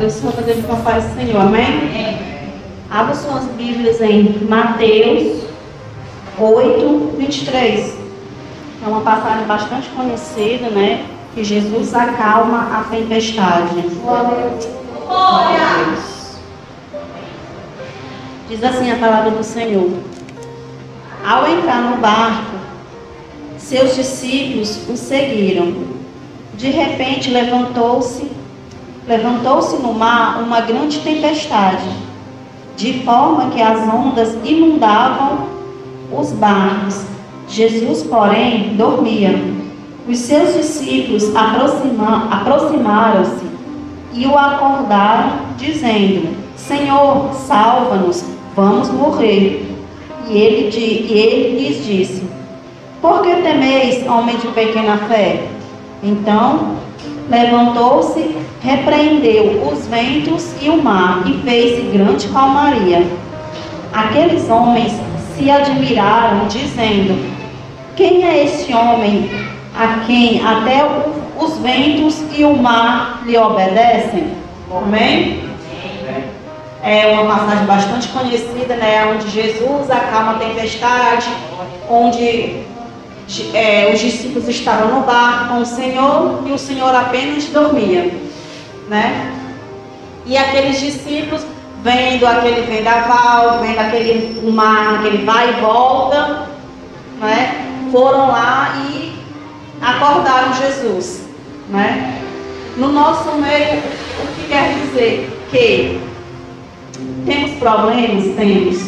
Eu sou fazer com a paz do Senhor, amém? Abra suas Bíblias em Mateus 8, 23. É uma passagem bastante conhecida, né? Que Jesus acalma a tempestade. Glória Deus. Diz assim a palavra do Senhor. Ao entrar no barco, seus discípulos o seguiram. De repente levantou-se, levantou-se no mar uma grande tempestade, de forma que as ondas inundavam os barcos. Jesus, porém, dormia. Os seus discípulos aproxima, aproximaram-se e o acordaram, dizendo: Senhor, salva-nos, vamos morrer. E ele, e ele lhes disse: Por que temeis, homem de pequena fé? Então levantou-se, repreendeu os ventos e o mar e fez grande calmaria. Aqueles homens se admiraram, dizendo: Quem é esse homem a quem até os ventos e o mar lhe obedecem? Amém? É uma passagem bastante conhecida, né? Onde Jesus acalma a tempestade, onde é, os discípulos estavam no barco com o Senhor e o Senhor apenas dormia, né? E aqueles discípulos vendo aquele vendaval, vendo aquele mar, aquele vai e volta, né? Foram lá e acordaram Jesus, né? No nosso meio, o que quer dizer que temos problemas, temos,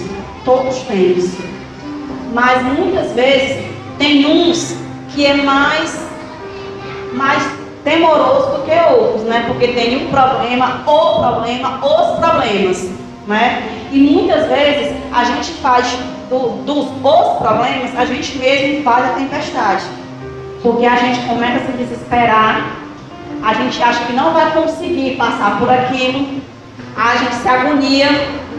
todos temos, mas muitas vezes tem uns que é mais mais temoroso do que outros, né? Porque tem um problema, o problema, os problemas, né? E muitas vezes a gente faz do, dos os problemas, a gente mesmo faz a tempestade. Porque a gente começa a se desesperar, a gente acha que não vai conseguir passar por aquilo, a gente se agonia,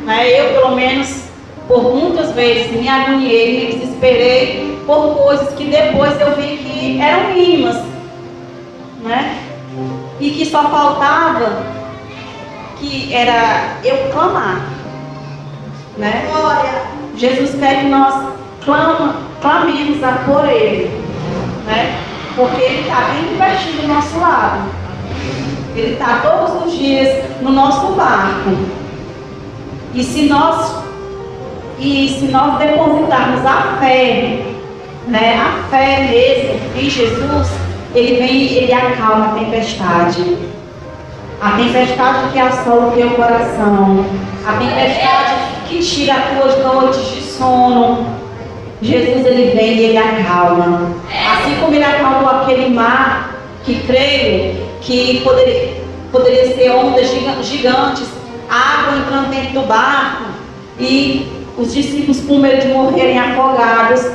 né? Eu pelo menos por muitas vezes me agoniei, me desesperei por coisas que depois eu vi que eram mínimas, né? E que só faltava que era eu clamar, né? Jesus quer que nós clama, clamemos a por Ele, né? Porque Ele está bem investido do nosso lado. Ele está todos os dias no nosso barco. E se nós e se nós depositarmos a fé, né, a fé mesmo em Jesus, ele vem, ele acalma a tempestade. A tempestade que assola o teu coração. A tempestade que tira as tuas noites de sono. Jesus ele vem e ele acalma. Assim como ele acalmou aquele mar que creio que poderia, poderia ser ondas gigantes, água entrando dentro do barco e os discípulos com medo de morrerem afogados,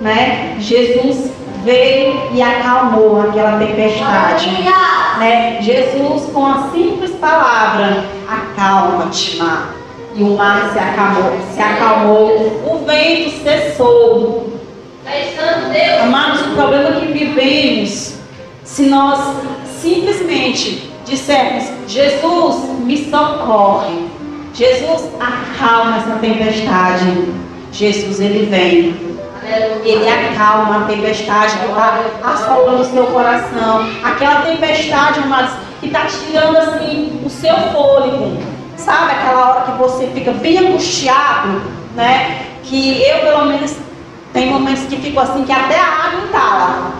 né? Jesus veio e acalmou aquela tempestade. Né? Jesus, com a simples palavra, acalma-te, mar. E o mar se acalmou, se acalmou, o vento cessou. Amados, o problema que vivemos, se nós simplesmente dissermos, Jesus me socorre, Jesus acalma essa tempestade, Jesus ele vem ele acalma a tempestade que está assolando o seu coração. Aquela tempestade, que está tirando assim o seu fôlego. Sabe aquela hora que você fica bem angustiado, né? Que eu, pelo menos, tem momentos que fico assim, que até a água entala.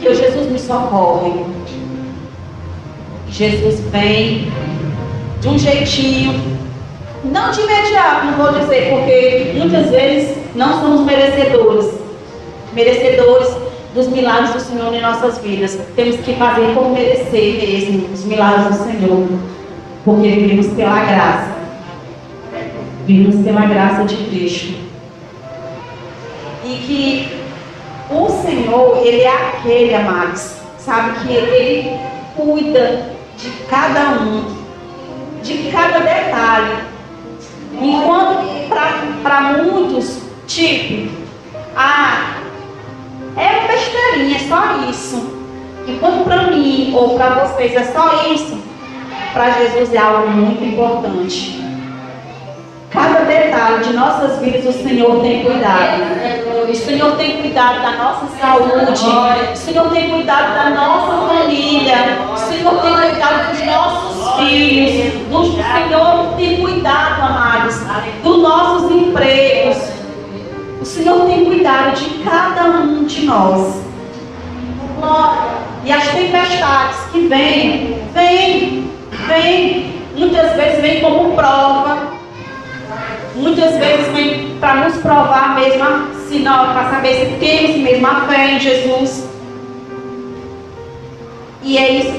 Que o Jesus me socorre. Jesus vem de um jeitinho não de imediato, não vou dizer, porque muitas vezes não somos merecedores, merecedores dos milagres do Senhor em nossas vidas. Temos que fazer por merecer mesmo os milagres do Senhor, porque vivemos pela graça. Vivemos pela graça de Cristo. E que o Senhor, Ele é aquele, amados, sabe, que Ele cuida de cada um, de cada detalhe Enquanto para muitos, tipo, ah, é besteirinha, é só isso. Enquanto para mim ou para vocês é só isso, para Jesus é algo muito importante. Cada detalhe de nossas vidas o Senhor tem cuidado. O Senhor tem cuidado da nossa saúde. O Senhor tem cuidado da nossa família. O Senhor tem cuidado dos nossos filhos. O Senhor tem cuidado, amados, dos nossos empregos. O Senhor tem cuidado de cada um de nós. E as tempestades que vêm, vêm, vêm. Muitas vezes vêm como prova Muitas vezes vem para nos provar mesmo, se para saber se temos mesmo a fé em Jesus. E é isso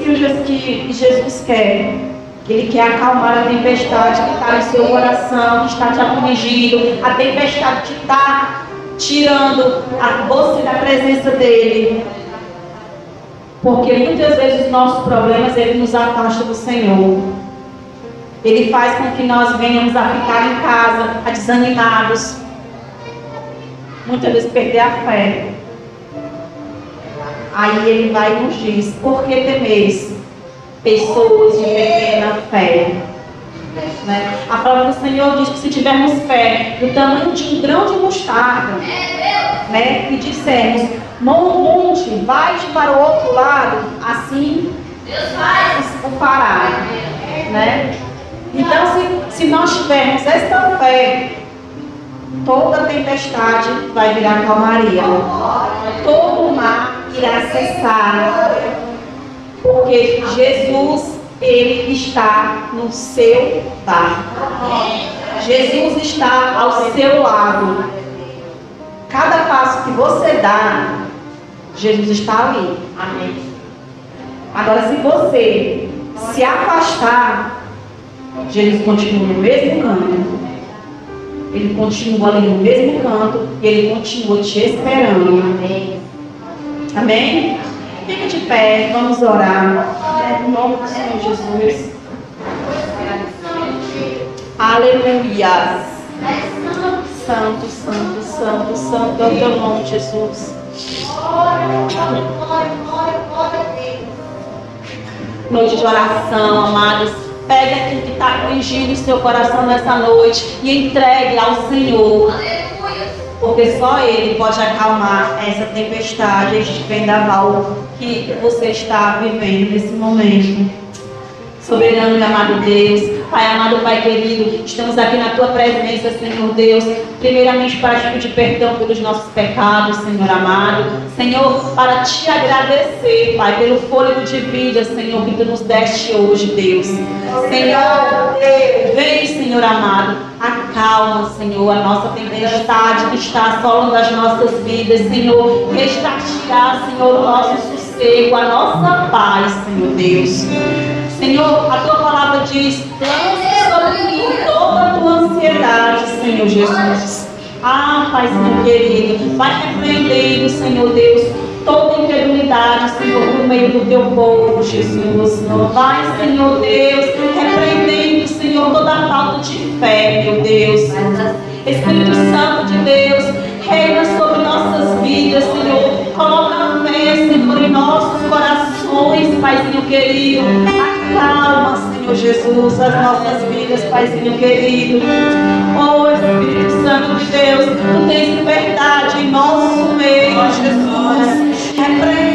que Jesus quer. Ele quer acalmar a tempestade que está no seu coração, que está te afligindo, a tempestade que está tirando a você da presença dele. Porque muitas vezes os nossos problemas ele nos afasta do Senhor. Ele faz com que nós venhamos a ficar em casa, a desanimados. Muitas vezes perder a fé. Aí ele vai e nos diz: Por que temeis pessoas de pequena fé? Né? A palavra do Senhor diz que se tivermos fé do tamanho de um grão de mostarda, né? e dissermos, monte, vai para o outro lado, assim o fará. Né? Então, se, se nós tivermos esta fé, toda tempestade vai virar calmaria. Todo mar irá cessar. Porque Jesus, Ele está no seu barco. Jesus está ao seu lado. Cada passo que você dá, Jesus está ali. Amém. Agora, se você se afastar, Jesus continua no mesmo canto. Ele continua ali no mesmo canto e ele continua te esperando. Amém. Amém? Fique de pé, vamos orar. Em nome do Senhor Jesus. Aleluia. Santo, santo, santo, santo é o teu nome, Jesus. Noite de oração, amados. Pegue aquilo que está afligindo o seu coração nessa noite e entregue ao Senhor. Porque só Ele pode acalmar essa tempestade, este vendaval que você está vivendo nesse momento. Soberano e amado Deus, Pai amado, Pai querido, estamos aqui na Tua presença, Senhor Deus, primeiramente para te pedir perdão pelos nossos pecados, Senhor amado, Senhor, para te agradecer, Pai, pelo fôlego de vida, Senhor, que Tu nos deste hoje, Deus. Senhor, vem, Senhor amado, acalma, Senhor, a nossa tempestade que está assolando as nossas vidas, Senhor, restaurar, Senhor, o nosso sossego, a nossa paz, Senhor Deus. Senhor, a tua palavra diz: lance sobre mim toda a tua ansiedade, Senhor Jesus. Ah, Pai, Senhor querido, vai repreendendo, Senhor Deus, toda incredulidade, Senhor, no meio do teu povo, Jesus. Vai, Senhor Deus, repreendendo, Senhor, toda a falta de fé, meu Deus. Espírito Santo de Deus, reina sobre nossas vidas, Senhor. Coloca a fé, Senhor, em nossos corações, Paizinho querido. Acalma, Senhor Jesus, as nossas vidas, Paizinho querido. Oh, Espírito Santo de Deus, tu tens liberdade em nosso meio, Jesus. Repreende,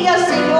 dia, assim Senhor.